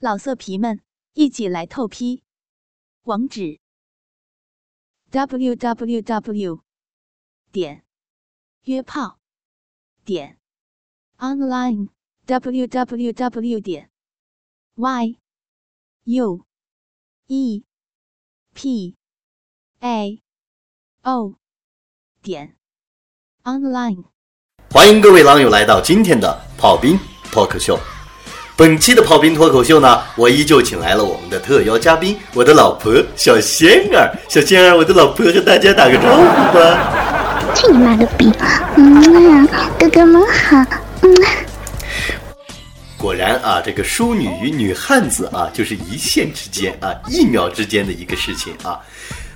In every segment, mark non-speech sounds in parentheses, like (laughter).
老色皮们，一起来透批！网址：w w w 点约炮点 online w w w 点 y u e p a o 点 online。欢迎各位狼友来到今天的炮兵脱口秀。本期的炮兵脱口秀呢，我依旧请来了我们的特邀嘉宾，我的老婆小仙儿。小仙儿，我的老婆和大家打个招呼吧。去你妈个逼！嗯，哥哥们好。嗯。果然啊，这个淑女与女汉子啊，就是一线之间啊，一秒之间的一个事情啊。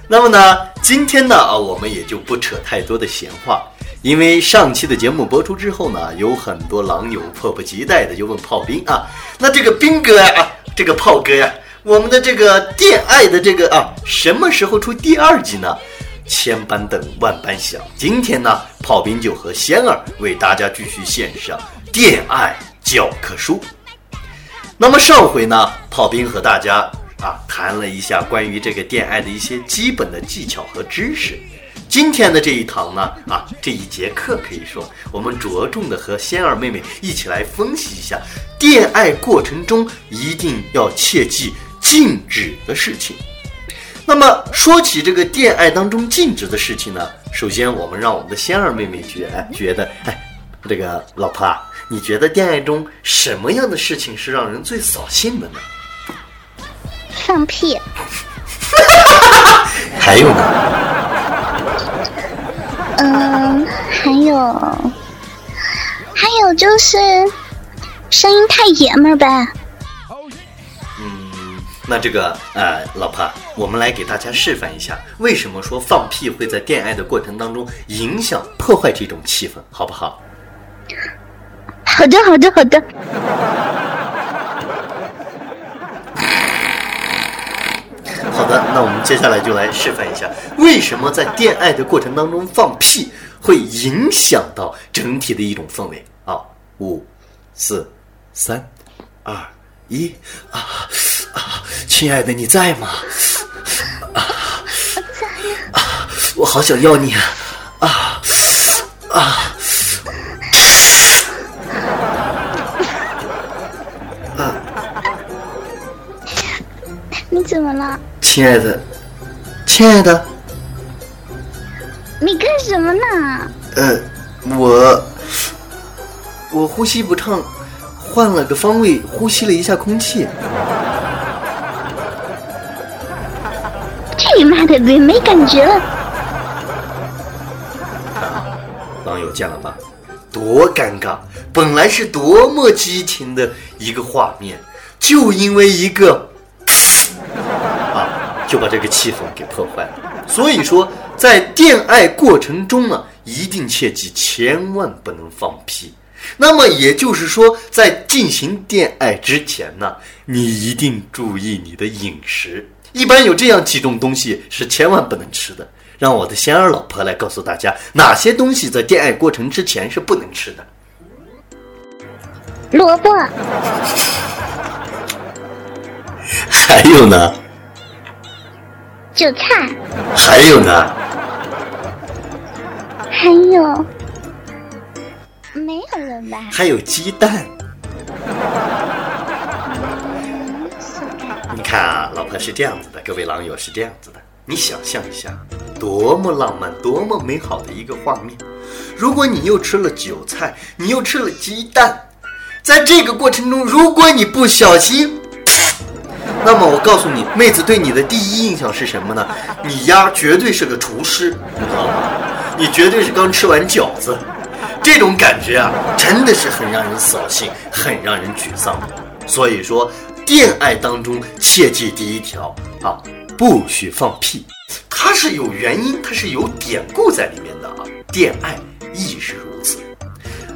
那么呢，今天呢啊，我们也就不扯太多的闲话。因为上期的节目播出之后呢，有很多狼友迫不及待的就问炮兵啊，那这个兵哥呀，(laughs) 啊这个炮哥呀，我们的这个恋爱的这个啊，什么时候出第二集呢？千般等，万般想，今天呢，炮兵就和仙儿为大家继续献上恋爱教科书。那么上回呢，炮兵和大家啊谈了一下关于这个恋爱的一些基本的技巧和知识。今天的这一堂呢，啊，这一节课可以说，我们着重的和仙儿妹妹一起来分析一下，恋爱过程中一定要切记禁止的事情。那么说起这个恋爱当中禁止的事情呢，首先我们让我们的仙儿妹妹觉觉得，哎，这个老婆啊，你觉得恋爱中什么样的事情是让人最扫兴的呢？放屁。(laughs) 还有呢？嗯，还有，还有就是声音太爷们儿呗。嗯，那这个呃，老婆，我们来给大家示范一下，为什么说放屁会在恋爱的过程当中影响破坏这种气氛，好不好？好的，好的，好的。好的，那我们接下来就来示范一下，为什么在恋爱的过程当中放屁会影响到整体的一种氛围啊！五、四、三、二、一，啊啊！亲爱的，你在吗？啊，啊，我好想要你啊！啊啊！你怎么了？亲爱的，亲爱的，你干什么呢？呃，我我呼吸不畅，换了个方位呼吸了一下空气。去你妈的，没没感觉了。网友见了吧？多尴尬！本来是多么激情的一个画面，就因为一个。就把这个气氛给破坏了。所以说，在恋爱过程中呢，一定切记，千万不能放屁。那么也就是说，在进行恋爱之前呢，你一定注意你的饮食。一般有这样几种东西是千万不能吃的。让我的仙儿老婆来告诉大家，哪些东西在恋爱过程之前是不能吃的。萝卜。还有呢？韭菜，还有呢？还有没有了吧？还有鸡蛋。你看啊，老婆是这样子的，各位狼友是这样子的。你想象一下，多么浪漫，多么美好的一个画面。如果你又吃了韭菜，你又吃了鸡蛋，在这个过程中，如果你不小心。那么我告诉你，妹子对你的第一印象是什么呢？你丫绝对是个厨师，你知道吗？你绝对是刚吃完饺子，这种感觉啊，真的是很让人扫兴，很让人沮丧。所以说，恋爱当中切记第一条啊，不许放屁。它是有原因，它是有典故在里面的啊。恋爱亦是如此。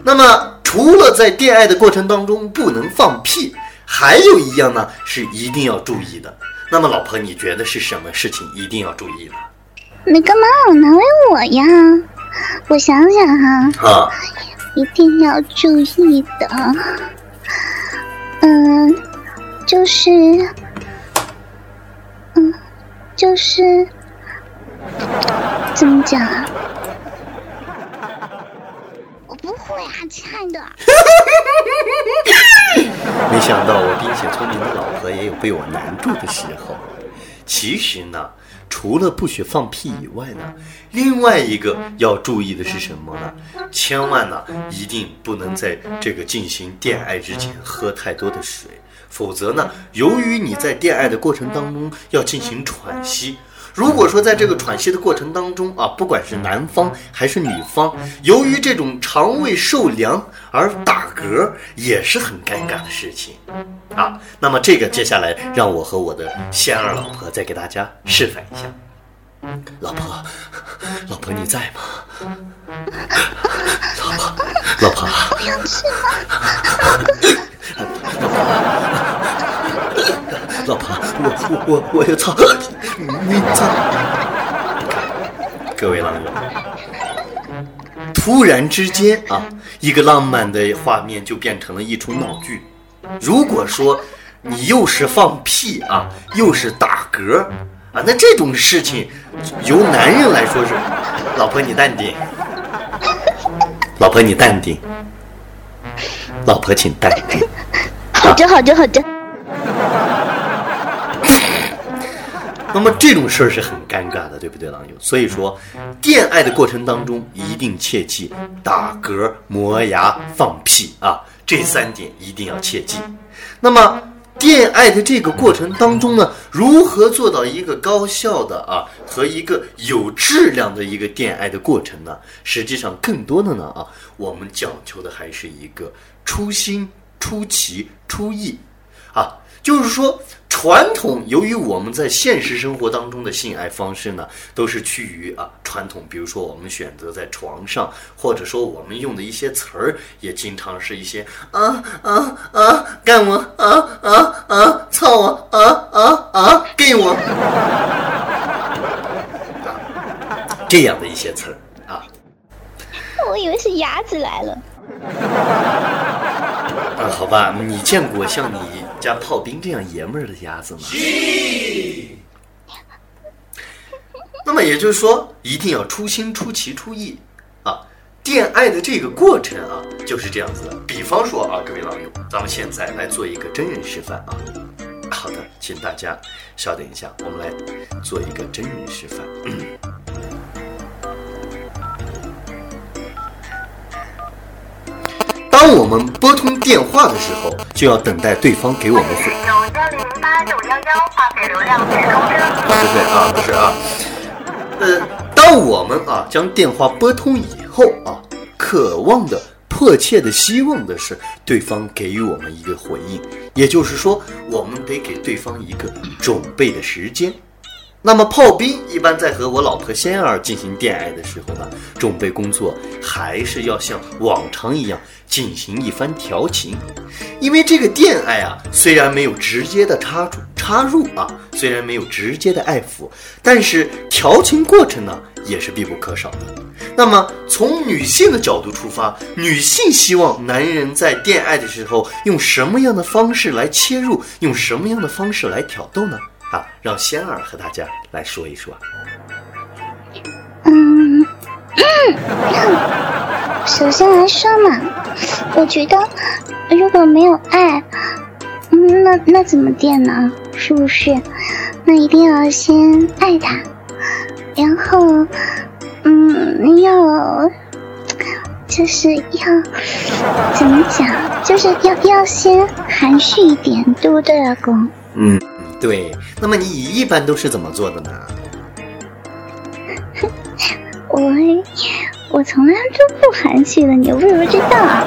那么，除了在恋爱的过程当中不能放屁。还有一样呢，是一定要注意的。那么，老婆，你觉得是什么事情一定要注意呢？你干嘛老难为我呀？我想想哈，啊，一定要注意的。嗯，就是，嗯，就是怎么讲啊？(laughs) 我不会啊，亲爱的。想到我冰雪聪明的老婆也有被我难住的时候。其实呢，除了不许放屁以外呢，另外一个要注意的是什么呢？千万呢，一定不能在这个进行恋爱之前喝太多的水，否则呢，由于你在恋爱的过程当中要进行喘息。如果说在这个喘息的过程当中啊，不管是男方还是女方，由于这种肠胃受凉而打嗝，也是很尴尬的事情啊。那么这个接下来让我和我的仙儿老婆再给大家示范一下。老婆，老婆你在吗？老婆，老婆，不要吃了，老婆，我我我我要操，你操！各位老友，突然之间啊，一个浪漫的画面就变成了一出闹剧。如果说你又是放屁啊，又是打嗝啊，那这种事情由男人来说是，老婆你淡定，老婆你淡定，老婆请淡定。好的，好的，好的。那么这种事儿是很尴尬的，对不对，狼友？所以说，恋爱的过程当中一定切记打嗝、磨牙、放屁啊，这三点一定要切记。那么，恋爱的这个过程当中呢，如何做到一个高效的啊和一个有质量的一个恋爱的过程呢？实际上，更多的呢啊，我们讲求的还是一个初心、出奇、出意啊。就是说，传统由于我们在现实生活当中的性爱方式呢，都是趋于啊传统，比如说我们选择在床上，或者说我们用的一些词儿，也经常是一些啊啊啊干我啊啊啊操我啊啊啊给我 (laughs) 这样的一些词儿啊。我以为是鸭子来了。啊，好吧，你见过像你家炮兵这样爷们儿的鸭子吗？那么也就是说，一定要出心、出奇、出意啊！恋爱的这个过程啊，就是这样子的。比方说啊，各位老友，咱们现在来做一个真人示范啊。好的，请大家稍等一下，我们来做一个真人示范。当我们拨通电话的时候，就要等待对方给我们回。有幺零八九幺幺话费流量。不对啊，不是啊。呃，当我们啊将电话拨通以后啊，渴望的、迫切的希望的是对方给予我们一个回应，也就是说，我们得给对方一个准备的时间。那么炮兵一般在和我老婆仙儿进行恋爱的时候呢，准备工作还是要像往常一样进行一番调情，因为这个恋爱啊，虽然没有直接的插入插入啊，虽然没有直接的爱抚，但是调情过程呢也是必不可少的。那么从女性的角度出发，女性希望男人在恋爱的时候用什么样的方式来切入，用什么样的方式来挑逗呢？啊，让仙儿和大家来说一说。嗯，首先来说嘛，我觉得如果没有爱，嗯，那那怎么电呢？是不是？那一定要先爱他，然后，嗯，要就是要怎么讲？就是要要先含蓄一点，对不对，老公？嗯，对。那么你一般都是怎么做的呢？(laughs) 我我从来都不含蓄的，你不是不知道。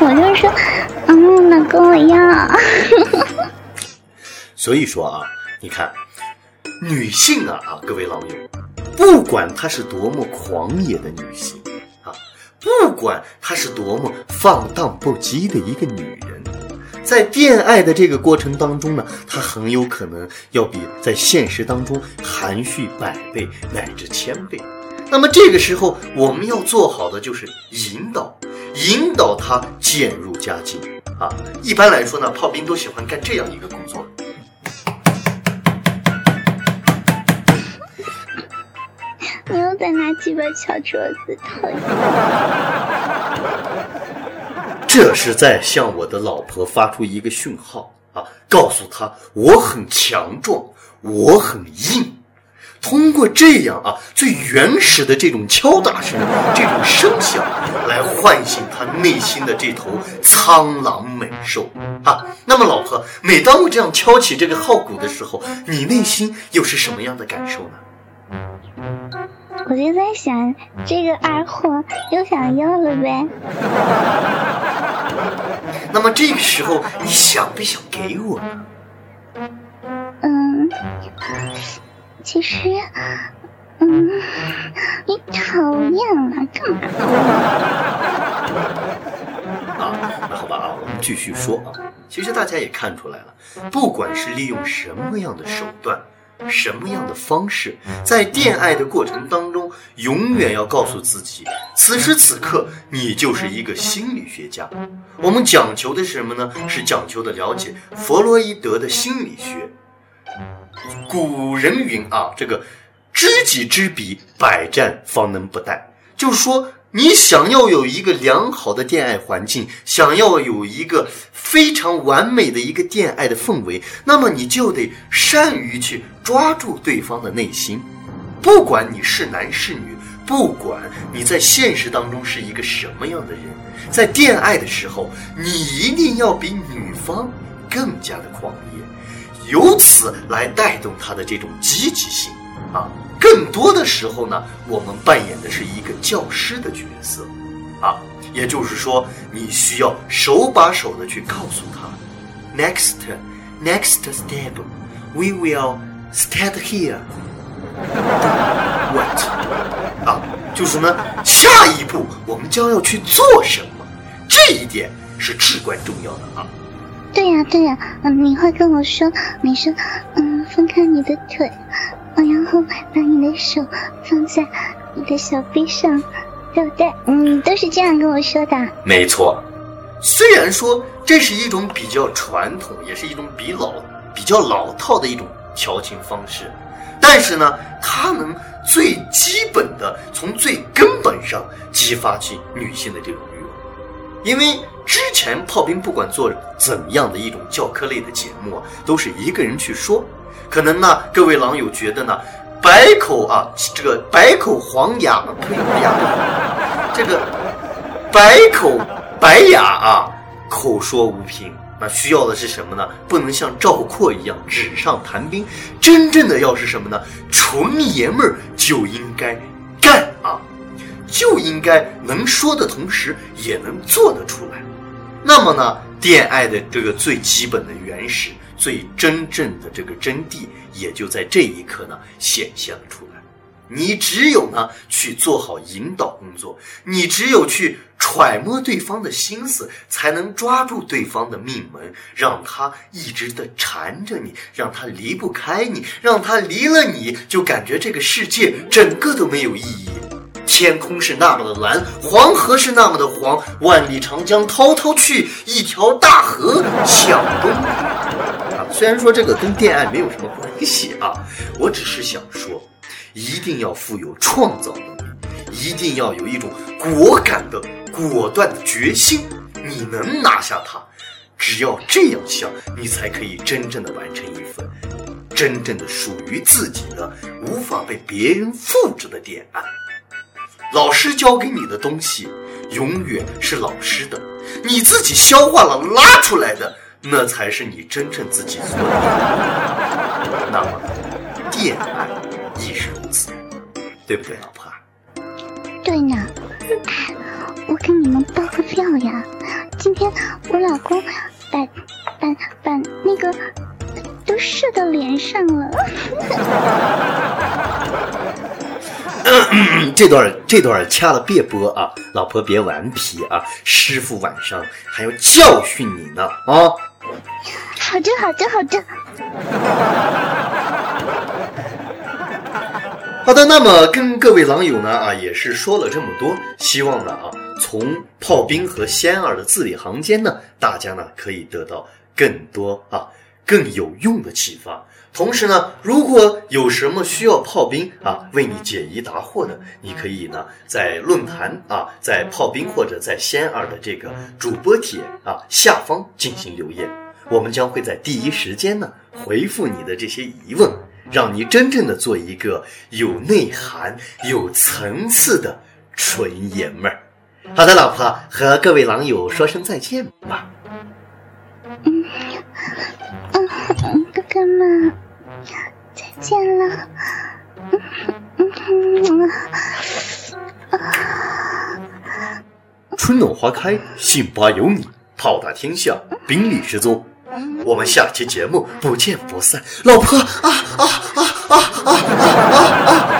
我就是说，嗯，老公我要。(laughs) 所以说啊，你看，女性啊啊，各位老友，不管她是多么狂野的女性啊，不管她是多么放荡不羁的一个女人，在恋爱的这个过程当中呢，他很有可能要比在现实当中含蓄百倍乃至千倍。那么这个时候，我们要做好的就是引导，引导他渐入佳境啊。一般来说呢，炮兵都喜欢干这样一个工作。你又在拿鸡巴敲桌子，讨厌！这是在向我的老婆发出一个讯号啊，告诉她我很强壮，我很硬。通过这样啊，最原始的这种敲打声，这种声响，来唤醒她内心的这头苍狼猛兽啊。那么，老婆，每当我这样敲起这个号鼓的时候，你内心又是什么样的感受呢？我就在想，这个二货又想要了呗。(laughs) 那么这个时候，你想不想给我呢？嗯，其实，嗯，你讨厌了，干嘛？(laughs) 啊，那好吧啊，我们继续说啊。其实大家也看出来了，不管是利用什么样的手段。什么样的方式，在恋爱的过程当中，永远要告诉自己，此时此刻你就是一个心理学家。我们讲求的是什么呢？是讲求的了解弗洛伊德的心理学。古人云啊，这个知己知彼，百战方能不殆。就是说。你想要有一个良好的恋爱环境，想要有一个非常完美的一个恋爱的氛围，那么你就得善于去抓住对方的内心。不管你是男是女，不管你在现实当中是一个什么样的人，在恋爱的时候，你一定要比女方更加的狂野，由此来带动他的这种积极性啊。更多的时候呢，我们扮演的是一个教师的角色，啊，也就是说，你需要手把手的去告诉他，next next step，we will stand here。What？啊，就是呢，下一步我们将要去做什么？这一点是至关重要的啊。对呀，对呀，嗯，你会跟我说，你说，嗯，分开你的腿。然后把你的手放在你的小臂上，对不对？嗯，都是这样跟我说的。没错，虽然说这是一种比较传统，也是一种比老、比较老套的一种调情方式，但是呢，它能最基本的从最根本上激发起女性的这种欲望。因为之前炮兵不管做怎样的一种教科类的节目啊，都是一个人去说。可能呢，各位狼友觉得呢，百口啊，这个百口黄牙，呸，牙，这个百口白牙啊，口说无凭。那需要的是什么呢？不能像赵括一样纸上谈兵，真正的要是什么呢？纯爷们儿就应该干啊，就应该能说的同时也能做得出来。那么呢，恋爱的这个最基本的原始。最真正的这个真谛，也就在这一刻呢显现了出来。你只有呢去做好引导工作，你只有去揣摩对方的心思，才能抓住对方的命门，让他一直的缠着你，让他离不开你，让他离了你就感觉这个世界整个都没有意义。天空是那么的蓝，黄河是那么的黄，万里长江滔滔去，一条大河向东啊！虽然说这个跟恋爱没有什么关系啊，我只是想说，一定要富有创造能力，一定要有一种果敢的、果断的决心。你能拿下它，只要这样想，你才可以真正的完成一份真正的属于自己的、无法被别人复制的恋爱。老师教给你的东西，永远是老师的，你自己消化了拉出来的，那才是你真正自己做的。那么，恋爱亦是如此，对不对，老婆？对呢。我给你们报个料呀，今天我老公把把把那个都射到脸上了。(clears throat) 这段这段掐了别播啊，老婆别顽皮啊，师傅晚上还要教训你呢啊！好的好的好的。(laughs) 好的，那么跟各位狼友呢啊，也是说了这么多，希望呢啊，从炮兵和仙儿的字里行间呢，大家呢可以得到更多啊更有用的启发。同时呢，如果有什么需要炮兵啊为你解疑答惑的，你可以呢在论坛啊，在炮兵或者在仙儿的这个主播帖啊下方进行留言，我们将会在第一时间呢回复你的这些疑问，让你真正的做一个有内涵、有层次的纯爷们儿。好的，老婆和各位狼友说声再见吧。嗯，哥妈妈，再见了。春暖花开，信吧有你，炮打天下，兵力十足。我们下期节目不见不散。老婆啊啊啊啊啊啊啊！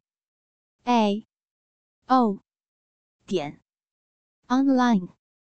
a. O. 点。Online。